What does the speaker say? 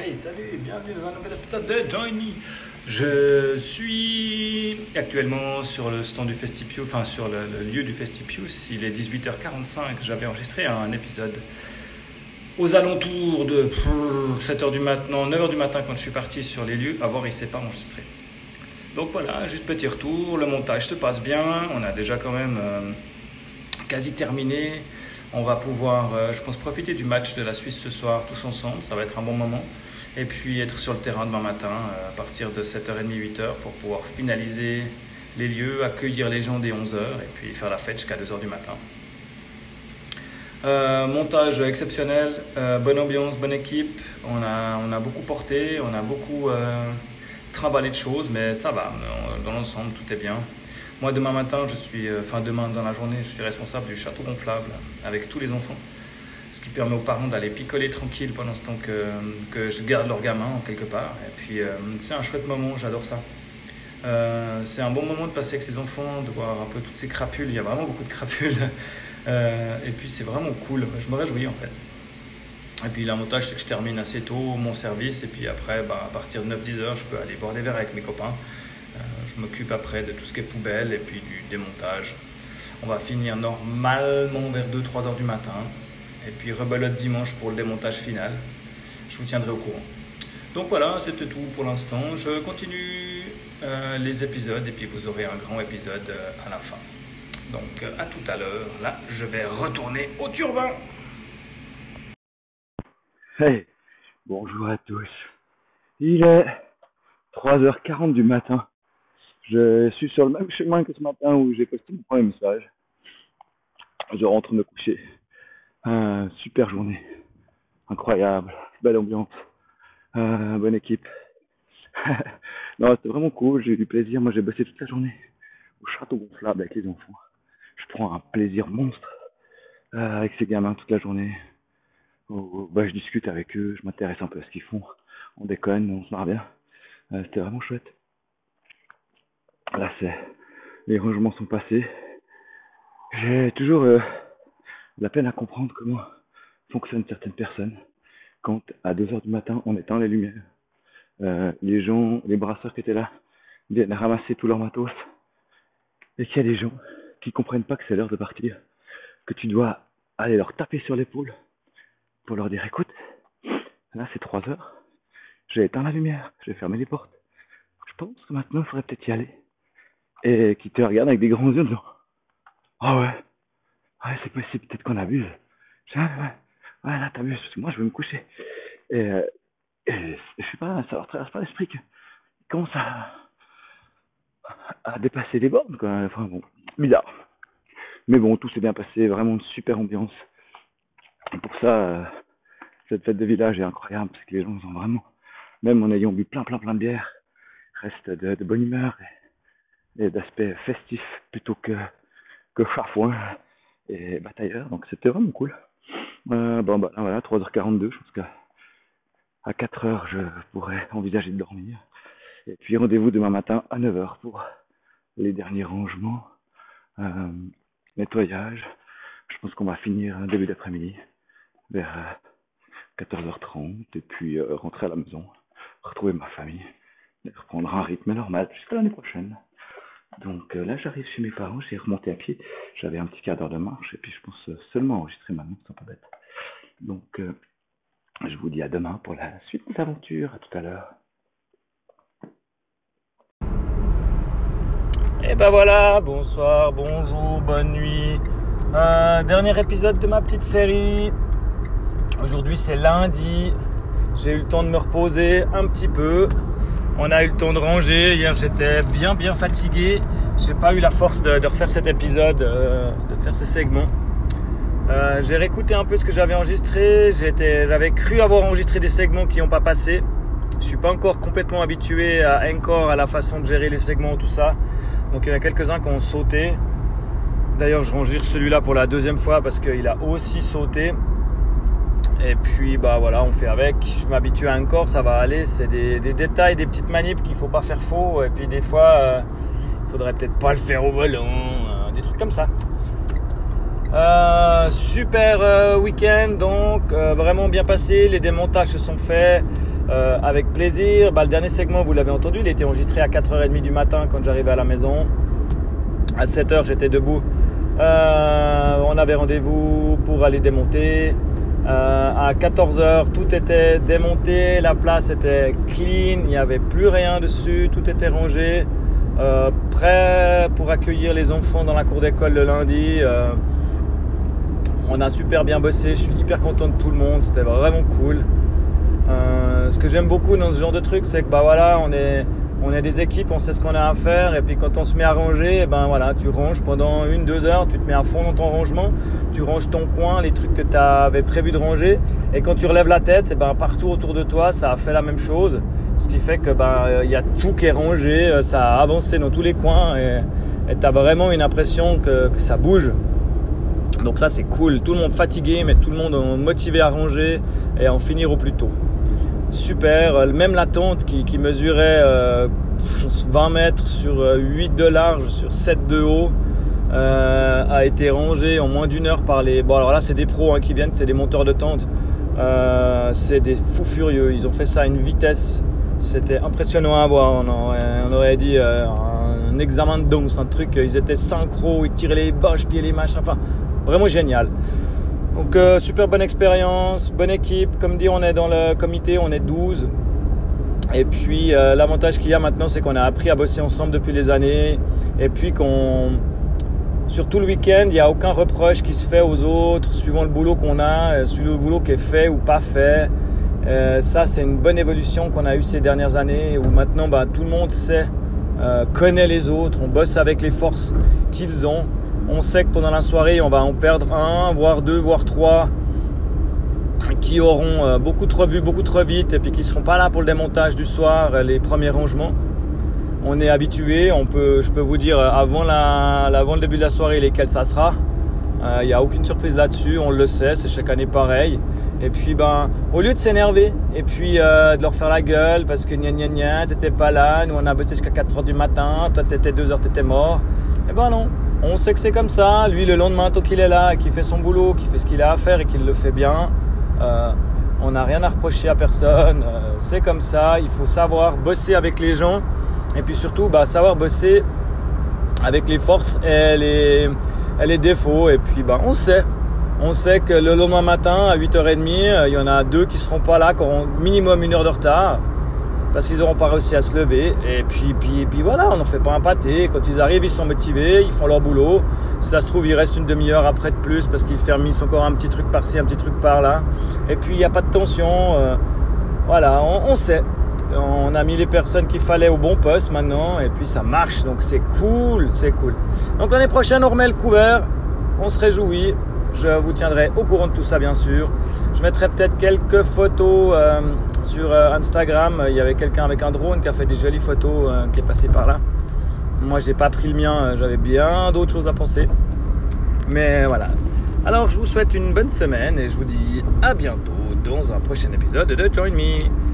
Salut, bienvenue dans un nouvel épisode de Join Me. Je suis actuellement sur le stand du Festipius, enfin sur le, lieu du Festipius. Il est 18h45. J'avais enregistré un épisode aux alentours de 7h du matin, 9h du matin quand je suis parti sur les lieux. Voir, il ne s'est pas enregistré. Donc voilà, juste petit retour. Le montage se passe bien. On a déjà quand même euh, quasi terminé. On va pouvoir, euh, je pense, profiter du match de la Suisse ce soir tous ensemble. Ça va être un bon moment. Et puis être sur le terrain demain matin euh, à partir de 7h30, 8h pour pouvoir finaliser les lieux, accueillir les gens dès 11h et puis faire la fête jusqu'à 2h du matin. Euh, montage exceptionnel, euh, bonne ambiance, bonne équipe. On a, on a beaucoup porté, on a beaucoup euh, trimballé de choses, mais ça va. Dans l'ensemble, tout est bien. Moi, demain matin, je suis, enfin demain dans la journée, je suis responsable du château gonflable avec tous les enfants. Ce qui permet aux parents d'aller picoler tranquille pendant ce temps que, je garde leur gamin quelque part. Et puis, euh, c'est un chouette moment, j'adore ça. Euh, c'est un bon moment de passer avec ses enfants, de voir un peu toutes ces crapules. Il y a vraiment beaucoup de crapules. Euh, et puis, c'est vraiment cool. Je me réjouis en fait. Et puis, l'avantage, c'est que je termine assez tôt mon service. Et puis après, bah, à partir de 9-10 heures, je peux aller boire des verres avec mes copains. Je m'occupe après de tout ce qui est poubelle et puis du démontage. On va finir normalement vers 2-3 heures du matin. Et puis rebelote dimanche pour le démontage final. Je vous tiendrai au courant. Donc voilà, c'était tout pour l'instant. Je continue euh, les épisodes et puis vous aurez un grand épisode euh, à la fin. Donc euh, à tout à l'heure. Là, je vais retourner au turbin. Hey, bonjour à tous. Il est 3h40 du matin. Je suis sur le même chemin que ce matin où j'ai posté mon premier message. Je rentre me coucher. Euh, super journée. Incroyable. Belle ambiance. Euh, bonne équipe. non, c'était vraiment cool. J'ai eu du plaisir. Moi, j'ai bossé toute la journée au château gonflable avec les enfants. Je prends un plaisir monstre euh, avec ces gamins toute la journée. Oh, bah, je discute avec eux, je m'intéresse un peu à ce qu'ils font. On déconne, on se marre bien. Euh, C'était vraiment chouette. Là, c'est les rangements sont passés. J'ai toujours euh, la peine à comprendre comment fonctionnent certaines personnes quand à 2 heures du matin on éteint les lumières. Euh, les gens, les brasseurs qui étaient là viennent ramasser tout leur matos et qu'il y a des gens qui comprennent pas que c'est l'heure de partir, que tu dois aller leur taper sur l'épaule pour leur dire écoute, là c'est 3 heures, j'ai éteint la lumière, j'ai fermé les portes. Je pense que maintenant il faudrait peut-être y aller. Et qui te regardent avec des grands yeux en disant Ah ouais, ouais c'est possible, peut-être qu'on abuse. Je dis, ouais, ouais, ouais, là t'abuses, parce que moi je veux me coucher. Et, euh, et je sais pas, ça leur traverse pas l'esprit qu'ils commencent à, dépasser les bornes, quoi. Enfin bon, bizarre. Mais bon, tout s'est bien passé, vraiment une super ambiance. Et pour ça, euh, cette fête de village est incroyable, parce que les gens ont vraiment, même en ayant bu plein plein plein de bière, restent de, bonne humeur et, et d'aspect festif plutôt que, que chafouin et batailleur. Donc c'était vraiment cool. Euh, bon bah voilà, 3h42, je pense qu'à à 4h je pourrais envisager de dormir. Et puis rendez-vous demain matin à 9h pour les derniers rangements, euh, nettoyage. Je pense qu'on va finir début d'après-midi vers euh, 14h30 et puis euh, rentrer à la maison, retrouver ma famille reprendre un rythme normal jusqu'à l'année prochaine. Donc euh, là j'arrive chez mes parents, j'ai remonté à pied, j'avais un petit quart d'heure de marche et puis je pense euh, seulement enregistrer maintenant, c'est pas bête. Donc euh, je vous dis à demain pour la suite de l'aventure, à tout à l'heure. Et ben voilà, bonsoir, bonjour, bonne nuit. Dernier épisode de ma petite série. Aujourd'hui c'est lundi. J'ai eu le temps de me reposer un petit peu. On a eu le temps de ranger. Hier j'étais bien bien fatigué. J'ai pas eu la force de, refaire cet épisode, euh, de faire ce segment. Euh, j'ai réécouté un peu ce que j'avais enregistré. J'avais cru avoir enregistré des segments qui n'ont pas passé. Je suis pas encore complètement habitué à Encore, à la façon de gérer les segments, tout ça. Donc il y en a quelques-uns qui ont sauté. D'ailleurs, je range celui-là pour la deuxième fois parce qu'il a aussi sauté. Et puis bah voilà, on fait avec. Je m'habitue à Encore, ça va aller. C'est des, détails, des petites manips qu'il faut pas faire faux. Et puis des fois, euh, il faudrait peut-être pas le faire au volant, euh, des trucs comme ça. Euh, super euh, week-end donc, euh, vraiment bien passé. Les démontages se sont faits. avec plaisir. Bah, le dernier segment, vous l'avez entendu, il était enregistré à 4h30 du matin quand j'arrivais à la maison. À 7h, j'étais debout. on avait rendez-vous pour aller démonter. À 14h, tout était démonté, la place était clean, il n'y avait plus rien dessus, tout était rangé. Euh, prêt pour accueillir les enfants dans la cour d'école le lundi. Euh, on a super bien bossé, je suis hyper content de tout le monde, c'était vraiment cool. Euh, ce que j'aime beaucoup dans ce genre de truc, c'est que bah voilà, on est, on est des équipes, on sait ce qu'on a à faire, et puis quand on se met à ranger, eh ben voilà, tu ranges pendant une, deux heures, tu te mets à fond dans ton rangement, tu ranges ton coin, les trucs que tu avais prévu de ranger, et quand tu relèves la tête, eh ben partout autour de toi, ça a fait la même chose, ce qui fait que ben il y a tout qui est rangé, euh, ça a avancé dans tous les coins, et tu as vraiment une impression que ça bouge. Donc ça c'est cool, tout le monde fatigué, mais tout le monde motivé à ranger et à en finir au plus tôt super. Euh, même la tente qui, mesurait 20 euh, mètres sur 8 euh, de large, sur 7 de haut, a été rangée en moins d'une heure par les. Bon, alors là, c'est des pros hein, qui viennent, c'est des monteurs de tente. c'est des fous furieux. Ils ont fait ça à une vitesse. C'était impressionnant à voir. On, aurait dit un examen de danse, un truc. Ils étaient synchro, ils tiraient les boches, puis les machins. Enfin, vraiment génial. Donc euh, super bonne expérience, bonne équipe. Comme dit, on est dans le comité, on est 12. Et puis euh, l'avantage qu'il y a maintenant, c'est qu'on a appris à bosser ensemble depuis des années. Et puis qu'on, sur tout le week-end, il n'y a aucun reproche qui se fait aux autres, suivant le boulot qu'on a, euh, suivant le boulot qui est fait ou pas fait. ça, c'est une bonne évolution qu'on a eue ces dernières années, où maintenant, bah, tout le monde sait, connaît les autres, on bosse avec les forces qu'ils ont on sait que pendant la soirée, on va en perdre un, voire deux, voire trois qui auront euh, beaucoup trop bu, beaucoup trop vite et puis qui ne seront pas là pour le démontage du soir, les premiers rangements. On est habitué, on peut, je peux vous dire euh, avant, le début de la soirée lesquels ça sera. Il euh, n'y a aucune surprise là-dessus, on le sait, c'est chaque année pareil. Et puis ben, au lieu de s'énerver et puis de leur faire la gueule parce que gna gna gna, t'étais pas là, nous on a bossé jusqu'à 4h du matin, toi t'étais 2h, t'étais mort. Et eh ben non, on sait que c'est comme ça. Lui, le lendemain, tant qu'il est là, qu'il fait son boulot, qu'il fait ce qu'il a à faire et qu'il le fait bien, euh, on n'a rien à reprocher à personne. Euh, c'est comme ça. Il faut savoir bosser avec les gens et puis surtout bah, savoir bosser avec les forces et les, les défauts. Et puis bah, on sait. On sait que le lendemain matin, à 8h30, euh, il y en a deux qui seront pas là, qui auront minimum une heure de retard parce qu'ils n'auront pas réussi à se lever. Et puis, puis, voilà, on n'en fait pas un pâté. Quand ils arrivent, ils sont motivés, ils font leur boulot. Si ça se trouve, il reste une demi-heure après de plus parce qu'ils ferment encore un petit truc par-ci, un petit truc par-là. Et puis, il n'y a pas de tension. Euh, voilà, on, sait. On a mis les personnes qu'il fallait au bon poste maintenant. Et puis, ça marche. Donc, c'est cool, c'est cool. Donc, l'année prochaine, on remet le couvert. On se réjouit. Je vous tiendrai au courant de tout ça, bien sûr. Je mettrai peut-être quelques photos. Euh, sur euh, Instagram, il y avait quelqu'un avec un drone qui a fait des jolies photos euh, qui est passé par là. Moi, je n'ai pas pris le mien, euh, j'avais bien d'autres choses à penser. Mais voilà. Alors, je vous souhaite une bonne semaine et je vous dis à bientôt dans un prochain épisode de Join Me.